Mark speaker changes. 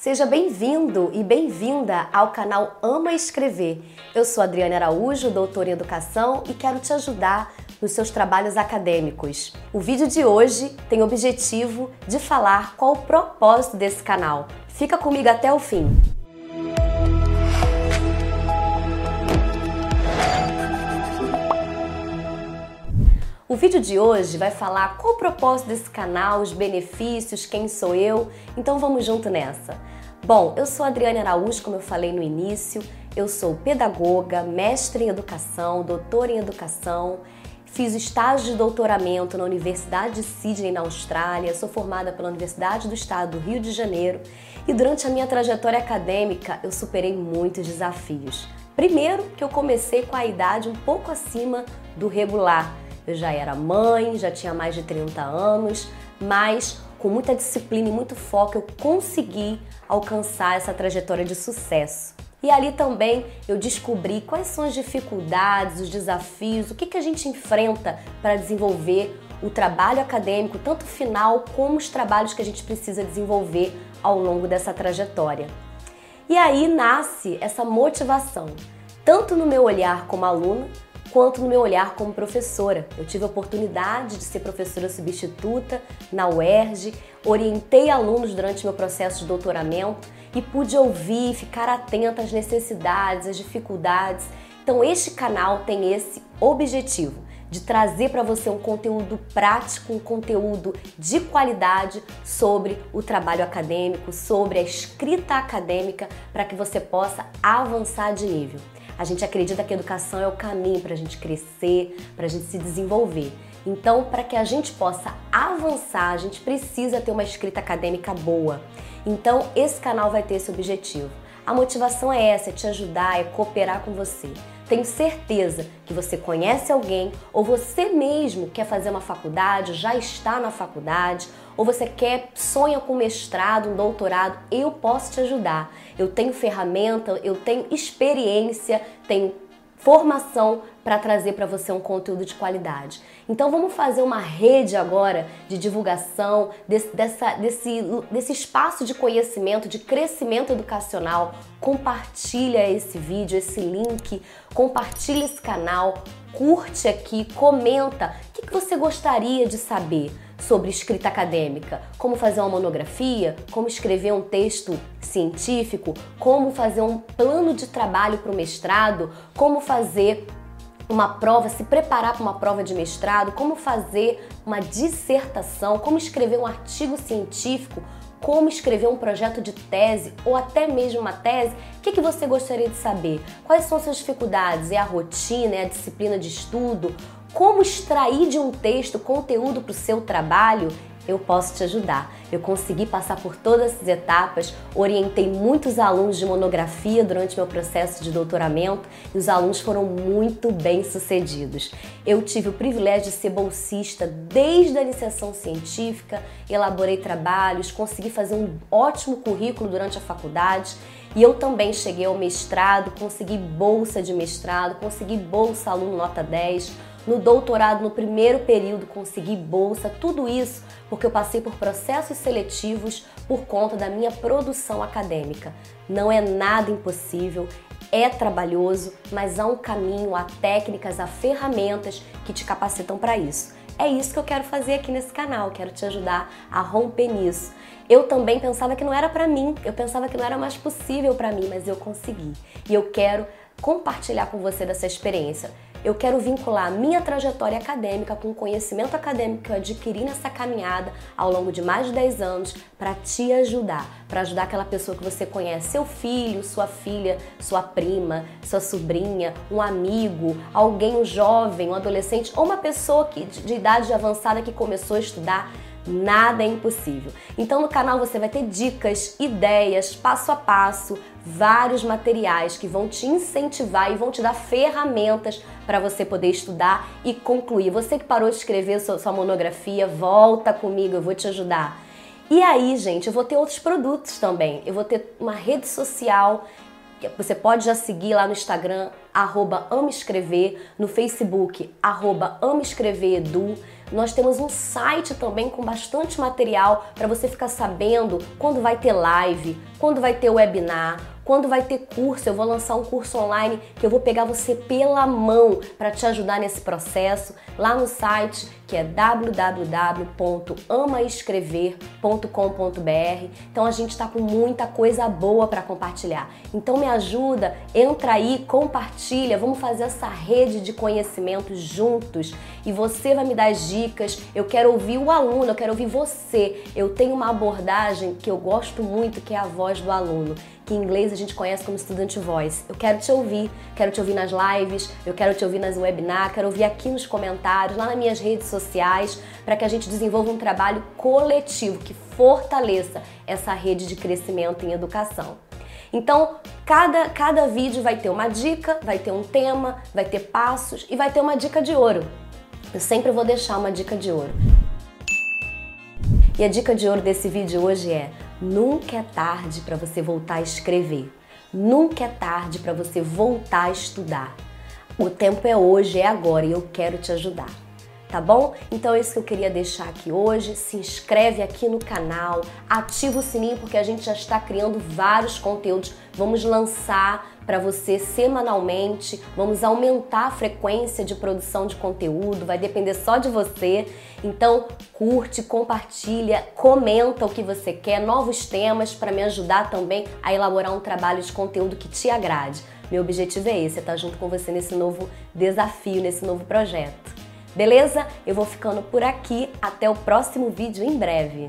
Speaker 1: Seja bem-vindo e bem-vinda ao canal Ama Escrever. Eu sou Adriana Araújo, doutora em Educação e quero te ajudar nos seus trabalhos acadêmicos. O vídeo de hoje tem o objetivo de falar qual o propósito desse canal. Fica comigo até o fim. O vídeo de hoje vai falar qual o propósito desse canal, os benefícios, quem sou eu. Então vamos junto nessa. Bom, eu sou Adriane Araújo, como eu falei no início. Eu sou pedagoga, mestre em educação, doutora em educação. Fiz estágio de doutoramento na Universidade de Sydney, na Austrália. Sou formada pela Universidade do Estado do Rio de Janeiro. E durante a minha trajetória acadêmica, eu superei muitos desafios. Primeiro, que eu comecei com a idade um pouco acima do regular eu já era mãe, já tinha mais de 30 anos, mas com muita disciplina e muito foco eu consegui alcançar essa trajetória de sucesso. E ali também eu descobri quais são as dificuldades, os desafios, o que, que a gente enfrenta para desenvolver o trabalho acadêmico, tanto final como os trabalhos que a gente precisa desenvolver ao longo dessa trajetória. E aí nasce essa motivação, tanto no meu olhar como aluna, quanto no meu olhar como professora. Eu tive a oportunidade de ser professora substituta na UERJ, orientei alunos durante meu processo de doutoramento e pude ouvir, ficar atenta às necessidades, às dificuldades. Então, este canal tem esse objetivo de trazer para você um conteúdo prático, um conteúdo de qualidade sobre o trabalho acadêmico, sobre a escrita acadêmica, para que você possa avançar de nível. A gente acredita que a educação é o caminho para a gente crescer, para a gente se desenvolver. Então, para que a gente possa avançar, a gente precisa ter uma escrita acadêmica boa. Então, esse canal vai ter esse objetivo. A motivação é essa, é te ajudar, é cooperar com você. Tenho certeza que você conhece alguém ou você mesmo quer fazer uma faculdade, já está na faculdade, ou você quer sonha com mestrado, um doutorado, eu posso te ajudar. Eu tenho ferramenta, eu tenho experiência, tenho formação para trazer para você um conteúdo de qualidade. Então vamos fazer uma rede agora de divulgação desse, dessa, desse, desse espaço de conhecimento, de crescimento educacional. Compartilha esse vídeo, esse link, compartilha esse canal, curte aqui, comenta. O que, que você gostaria de saber sobre escrita acadêmica, como fazer uma monografia, como escrever um texto científico, como fazer um plano de trabalho para o mestrado, como fazer uma prova, se preparar para uma prova de mestrado, como fazer uma dissertação, como escrever um artigo científico, como escrever um projeto de tese ou até mesmo uma tese, o que, que você gostaria de saber? Quais são as suas dificuldades? É a rotina, é a disciplina de estudo? Como extrair de um texto conteúdo para o seu trabalho? Eu posso te ajudar. Eu consegui passar por todas essas etapas, orientei muitos alunos de monografia durante meu processo de doutoramento e os alunos foram muito bem sucedidos. Eu tive o privilégio de ser bolsista desde a iniciação científica, elaborei trabalhos, consegui fazer um ótimo currículo durante a faculdade e eu também cheguei ao mestrado, consegui bolsa de mestrado, consegui bolsa aluno nota 10 no doutorado, no primeiro período, consegui bolsa, tudo isso porque eu passei por processos seletivos por conta da minha produção acadêmica. Não é nada impossível, é trabalhoso, mas há um caminho, há técnicas, há ferramentas que te capacitam para isso. É isso que eu quero fazer aqui nesse canal, quero te ajudar a romper nisso. Eu também pensava que não era para mim, eu pensava que não era mais possível para mim, mas eu consegui. E eu quero compartilhar com você dessa experiência eu quero vincular a minha trajetória acadêmica com o conhecimento acadêmico que eu adquiri nessa caminhada ao longo de mais de 10 anos para te ajudar, para ajudar aquela pessoa que você conhece, seu filho, sua filha, sua prima, sua sobrinha, um amigo, alguém, um jovem, um adolescente ou uma pessoa que, de idade avançada que começou a estudar Nada é impossível. Então no canal você vai ter dicas, ideias, passo a passo, vários materiais que vão te incentivar e vão te dar ferramentas para você poder estudar e concluir. Você que parou de escrever sua, sua monografia, volta comigo, eu vou te ajudar. E aí, gente, eu vou ter outros produtos também. Eu vou ter uma rede social você pode já seguir lá no Instagram, arroba Escrever, no Facebook, arroba Edu, Nós temos um site também com bastante material para você ficar sabendo quando vai ter live, quando vai ter webinar, quando vai ter curso, eu vou lançar um curso online que eu vou pegar você pela mão para te ajudar nesse processo. Lá no site que é www.amaescrever.com.br. Então a gente está com muita coisa boa para compartilhar. Então me ajuda, entra aí, compartilha, vamos fazer essa rede de conhecimento juntos e você vai me dar dicas. Eu quero ouvir o aluno, eu quero ouvir você. Eu tenho uma abordagem que eu gosto muito, que é a voz do aluno que em inglês a gente conhece como Student Voice. Eu quero te ouvir, quero te ouvir nas lives, eu quero te ouvir nas webinars, quero ouvir aqui nos comentários, lá nas minhas redes sociais, para que a gente desenvolva um trabalho coletivo que fortaleça essa rede de crescimento em educação. Então, cada, cada vídeo vai ter uma dica, vai ter um tema, vai ter passos e vai ter uma dica de ouro. Eu sempre vou deixar uma dica de ouro. E a dica de ouro desse vídeo hoje é: nunca é tarde para você voltar a escrever. Nunca é tarde para você voltar a estudar. O tempo é hoje, é agora e eu quero te ajudar tá bom? Então é isso que eu queria deixar aqui hoje. Se inscreve aqui no canal, ativa o sininho porque a gente já está criando vários conteúdos. Vamos lançar para você semanalmente, vamos aumentar a frequência de produção de conteúdo, vai depender só de você. Então, curte, compartilha, comenta o que você quer, novos temas para me ajudar também a elaborar um trabalho de conteúdo que te agrade. Meu objetivo é esse, é estar junto com você nesse novo desafio, nesse novo projeto. Beleza? Eu vou ficando por aqui. Até o próximo vídeo em breve.